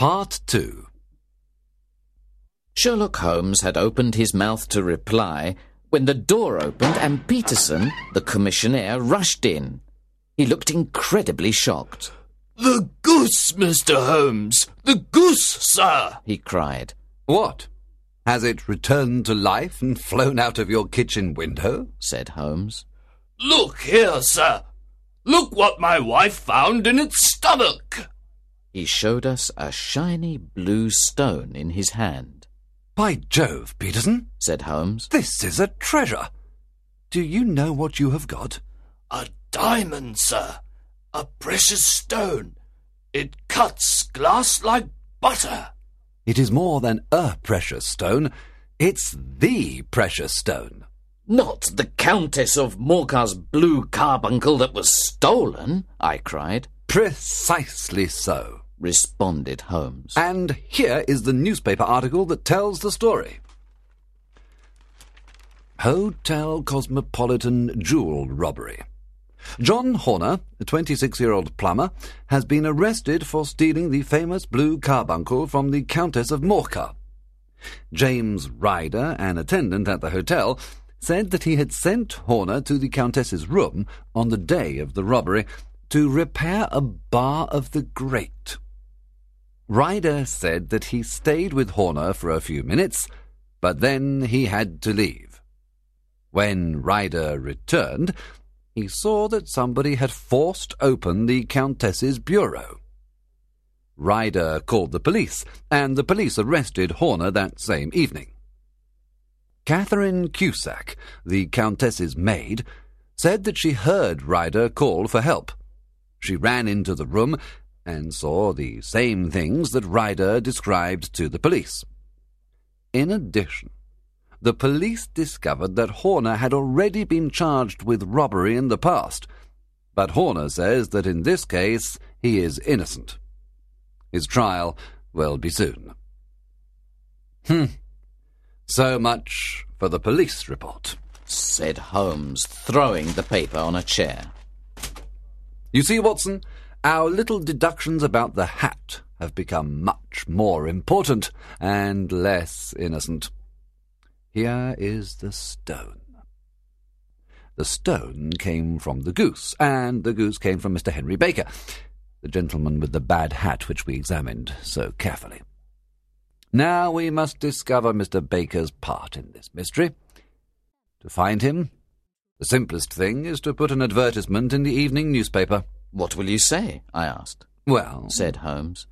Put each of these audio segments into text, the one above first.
Part 2 Sherlock Holmes had opened his mouth to reply when the door opened and Peterson, the commissionaire, rushed in. He looked incredibly shocked. The goose, Mr. Holmes! The goose, sir! He cried. What? Has it returned to life and flown out of your kitchen window? said Holmes. Look here, sir! Look what my wife found in its stomach! He showed us a shiny blue stone in his hand. By Jove, Peterson, said Holmes. This is a treasure. Do you know what you have got? A diamond, sir. A precious stone. It cuts glass like butter. It is more than a precious stone. It's the precious stone. Not the Countess of Morcar's blue carbuncle that was stolen, I cried. Precisely so, responded Holmes. And here is the newspaper article that tells the story. Hotel Cosmopolitan jewel robbery. John Horner, a 26-year-old plumber, has been arrested for stealing the famous blue carbuncle from the Countess of Morcar. James Ryder, an attendant at the hotel, said that he had sent Horner to the Countess's room on the day of the robbery to repair a bar of the grate. Ryder said that he stayed with Horner for a few minutes, but then he had to leave. When Ryder returned, he saw that somebody had forced open the Countess's bureau. Ryder called the police, and the police arrested Horner that same evening. Catherine Cusack, the Countess's maid, said that she heard Ryder call for help. She ran into the room and saw the same things that Ryder described to the police. In addition, the police discovered that Horner had already been charged with robbery in the past, but Horner says that in this case he is innocent. His trial will be soon. Hmm. So much for the police report, said Holmes, throwing the paper on a chair. You see, Watson, our little deductions about the hat have become much more important and less innocent. Here is the stone. The stone came from the goose, and the goose came from Mr. Henry Baker, the gentleman with the bad hat which we examined so carefully. Now we must discover Mr. Baker's part in this mystery. To find him, the simplest thing is to put an advertisement in the evening newspaper. What will you say? I asked. Well, said Holmes.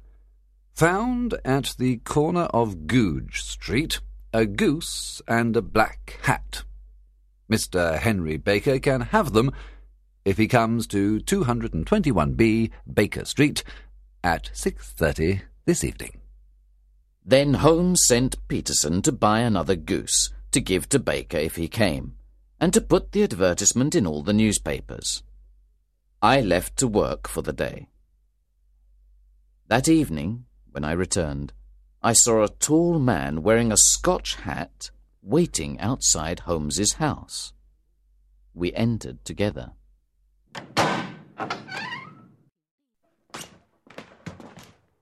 Found at the corner of Goodge Street a goose and a black hat. Mr. Henry Baker can have them if he comes to 221B Baker Street at 6.30 this evening. Then Holmes sent Peterson to buy another goose to give to Baker if he came, and to put the advertisement in all the newspapers. I left to work for the day. That evening, when I returned, I saw a tall man wearing a Scotch hat waiting outside Holmes's house. We entered together.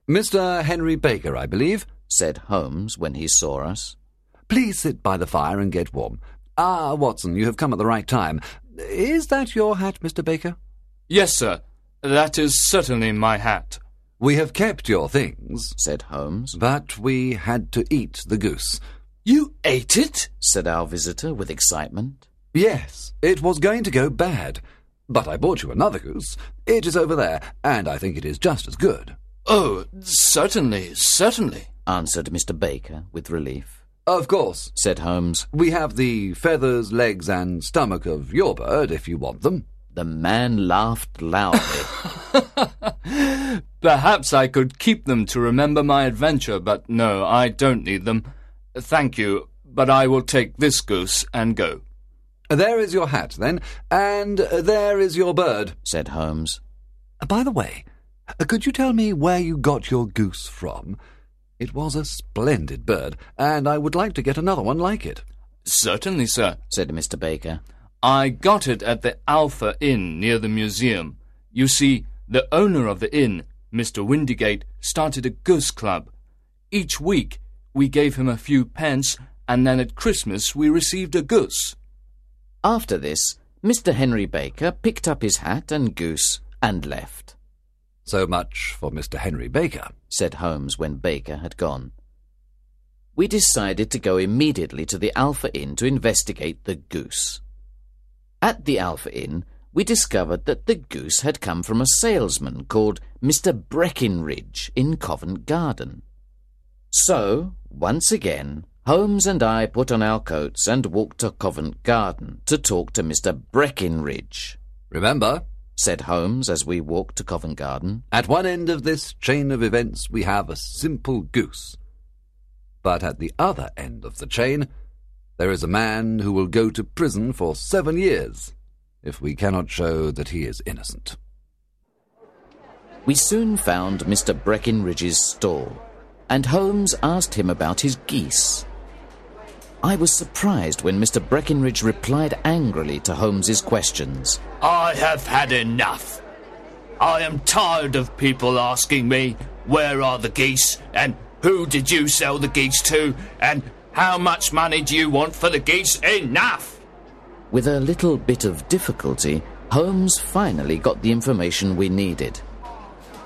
Mr. Henry Baker, I believe, said Holmes when he saw us. Please sit by the fire and get warm. Ah, Watson, you have come at the right time. Is that your hat, Mr. Baker? Yes, sir. That is certainly my hat. We have kept your things, said Holmes, but we had to eat the goose. You ate it? said our visitor with excitement. Yes, it was going to go bad. But I bought you another goose. It is over there, and I think it is just as good. Oh, certainly, certainly, answered Mr. Baker with relief. Of course, said Holmes. We have the feathers, legs, and stomach of your bird, if you want them. The man laughed loudly. Perhaps I could keep them to remember my adventure, but no, I don't need them. Thank you, but I will take this goose and go. There is your hat, then, and there is your bird, said Holmes. By the way, could you tell me where you got your goose from? It was a splendid bird, and I would like to get another one like it. Certainly, sir, said Mr. Baker. I got it at the Alpha Inn near the museum. You see, the owner of the inn Mr. Windigate started a goose club. Each week we gave him a few pence, and then at Christmas we received a goose. After this, Mr. Henry Baker picked up his hat and goose and left. So much for Mr. Henry Baker, said Holmes when Baker had gone. We decided to go immediately to the Alpha Inn to investigate the goose. At the Alpha Inn, we discovered that the goose had come from a salesman called Mr. Breckinridge in Covent Garden. So, once again, Holmes and I put on our coats and walked to Covent Garden to talk to Mr. Breckinridge. Remember, said Holmes as we walked to Covent Garden, at one end of this chain of events we have a simple goose. But at the other end of the chain, there is a man who will go to prison for seven years if we cannot show that he is innocent. We soon found Mr. Breckinridge's stall, and Holmes asked him about his geese. I was surprised when Mr. Breckinridge replied angrily to Holmes's questions. I have had enough. I am tired of people asking me, where are the geese, and who did you sell the geese to, and how much money do you want for the geese? Enough! With a little bit of difficulty, Holmes finally got the information we needed.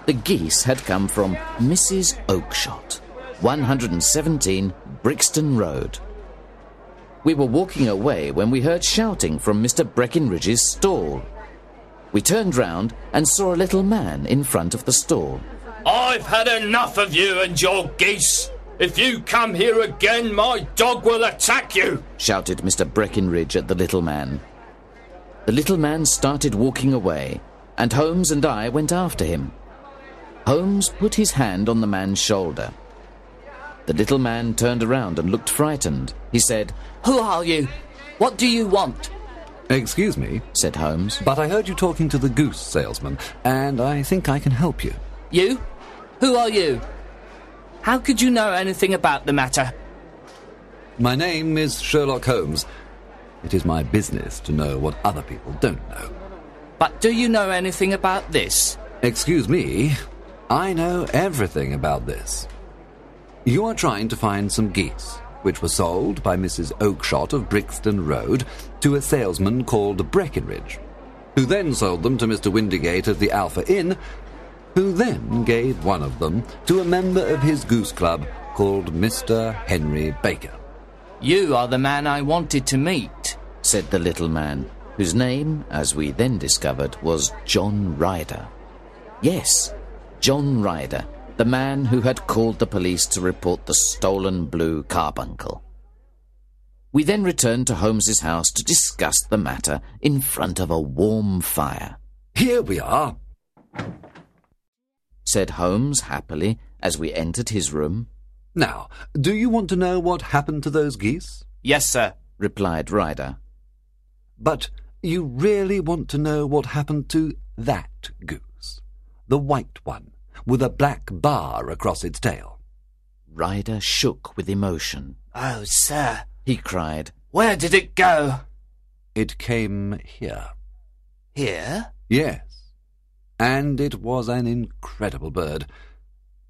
The geese had come from Mrs. Oakshot, 117 Brixton Road. We were walking away when we heard shouting from Mr. Breckinridge's stall. We turned round and saw a little man in front of the stall. I've had enough of you and your geese. If you come here again, my dog will attack you! shouted Mr. Breckinridge at the little man. The little man started walking away, and Holmes and I went after him. Holmes put his hand on the man's shoulder. The little man turned around and looked frightened. He said, Who are you? What do you want? Excuse me, said Holmes, but I heard you talking to the goose salesman, and I think I can help you. You? Who are you? How could you know anything about the matter? My name is Sherlock Holmes. It is my business to know what other people don't know. But do you know anything about this? Excuse me, I know everything about this. You are trying to find some geese, which were sold by Mrs. Oakshot of Brixton Road to a salesman called Breckinridge, who then sold them to Mr. Windigate of the Alpha Inn who then gave one of them to a member of his goose club called Mr. Henry Baker. You are the man I wanted to meet, said the little man, whose name, as we then discovered, was John Ryder. Yes, John Ryder, the man who had called the police to report the stolen blue carbuncle. We then returned to Holmes's house to discuss the matter in front of a warm fire. Here we are, said Holmes happily as we entered his room. Now, do you want to know what happened to those geese? Yes, sir, replied Ryder. But you really want to know what happened to that goose, the white one, with a black bar across its tail. Ryder shook with emotion. Oh, sir, he cried. Where did it go? It came here. Here? Yes and it was an incredible bird.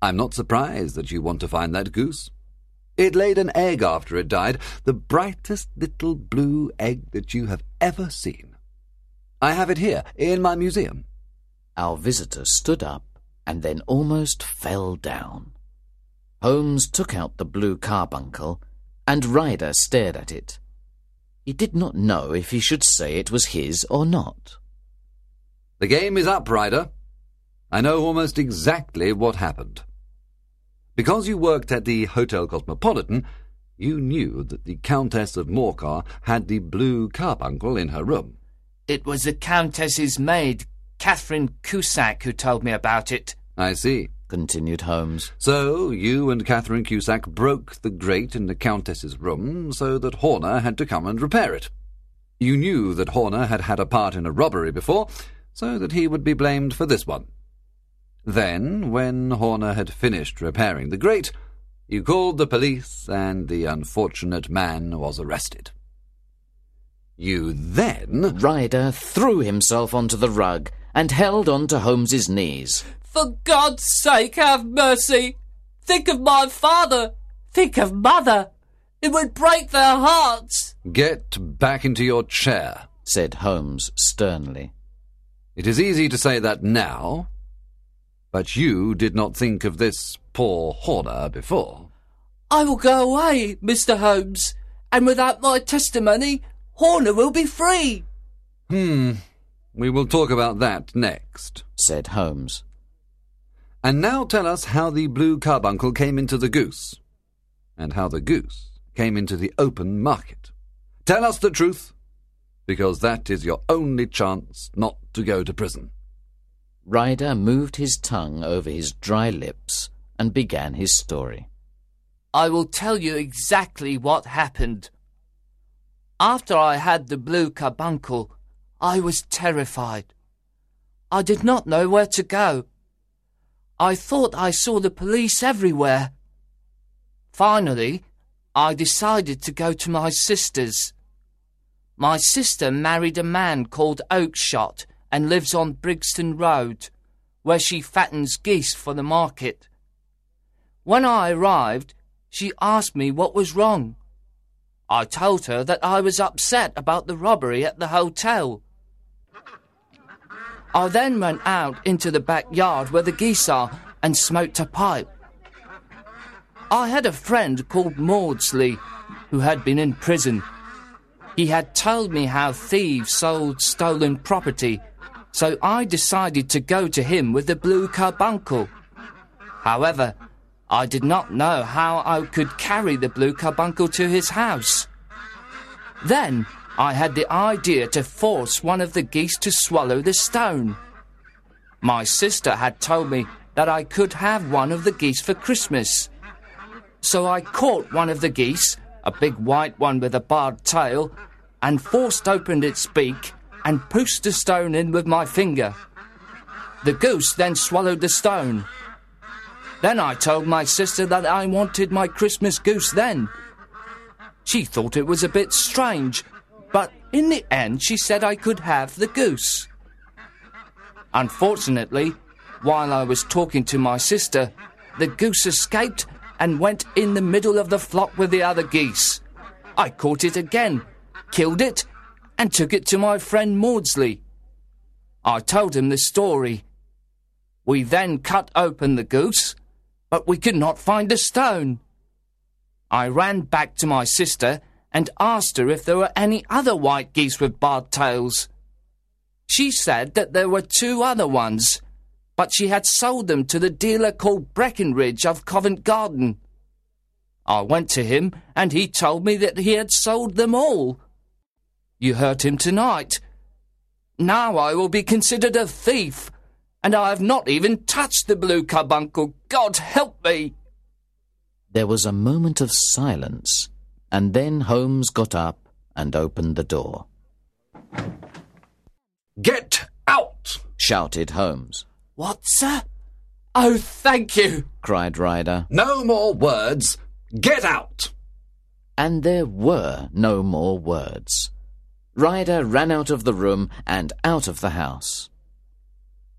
I'm not surprised that you want to find that goose. It laid an egg after it died, the brightest little blue egg that you have ever seen. I have it here in my museum. Our visitor stood up and then almost fell down. Holmes took out the blue carbuncle, and Ryder stared at it. He did not know if he should say it was his or not. The game is up, Ryder. I know almost exactly what happened. Because you worked at the Hotel Cosmopolitan, you knew that the Countess of Morcar had the blue carbuncle in her room. It was the Countess's maid, Catherine Cusack, who told me about it. I see, continued Holmes. So you and Catherine Cusack broke the grate in the Countess's room so that Horner had to come and repair it. You knew that Horner had had a part in a robbery before, so that he would be blamed for this one. Then, when Horner had finished repairing the grate, you called the police and the unfortunate man was arrested. You then. Ryder threw himself onto the rug and held on to Holmes's knees. For God's sake, have mercy! Think of my father! Think of mother! It would break their hearts! Get back into your chair, said Holmes sternly. It is easy to say that now, but you did not think of this poor Horner before. I will go away, Mr. Holmes, and without my testimony, Horner will be free. Hmm. We will talk about that next, said Holmes. And now tell us how the blue carbuncle came into the goose, and how the goose came into the open market. Tell us the truth, because that is your only chance not to go to prison. Ryder moved his tongue over his dry lips and began his story. I will tell you exactly what happened. After I had the blue carbuncle, I was terrified. I did not know where to go. I thought I saw the police everywhere. Finally, I decided to go to my sister's. My sister married a man called Oakshot and lives on Brixton Road, where she fattens geese for the market. When I arrived, she asked me what was wrong. I told her that I was upset about the robbery at the hotel. I then went out into the backyard where the geese are and smoked a pipe. I had a friend called Maudsley who had been in prison. He had told me how thieves sold stolen property, so I decided to go to him with the blue carbuncle. However, I did not know how I could carry the blue carbuncle to his house. Then I had the idea to force one of the geese to swallow the stone. My sister had told me that I could have one of the geese for Christmas. So I caught one of the geese, a big white one with a barred tail, and forced open its beak and pushed the stone in with my finger. The goose then swallowed the stone. Then I told my sister that I wanted my Christmas goose then. She thought it was a bit strange, but in the end she said I could have the goose. Unfortunately, while I was talking to my sister, the goose escaped and went in the middle of the flock with the other geese. I caught it again, killed it, and took it to my friend Maudsley. I told him the story. We then cut open the goose but we could not find the stone. I ran back to my sister and asked her if there were any other white geese with barred tails. She said that there were two other ones, but she had sold them to the dealer called Breckinridge of Covent Garden. I went to him and he told me that he had sold them all. You heard him tonight. Now I will be considered a thief and I have not even touched the blue carbuncle. God help me! There was a moment of silence, and then Holmes got up and opened the door. Get out! shouted Holmes. What, sir? Oh, thank you! cried Ryder. No more words. Get out! And there were no more words. Ryder ran out of the room and out of the house.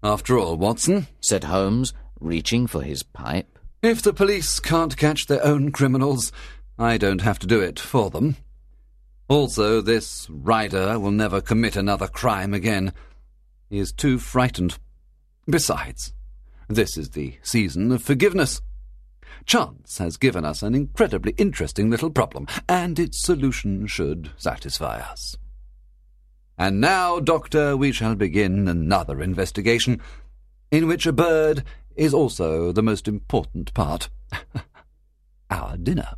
After all, Watson, said Holmes, reaching for his pipe, if the police can't catch their own criminals, I don't have to do it for them. Also, this Ryder will never commit another crime again. He is too frightened. Besides, this is the season of forgiveness. Chance has given us an incredibly interesting little problem, and its solution should satisfy us. And now, Doctor, we shall begin another investigation, in which a bird is also the most important part. Our dinner.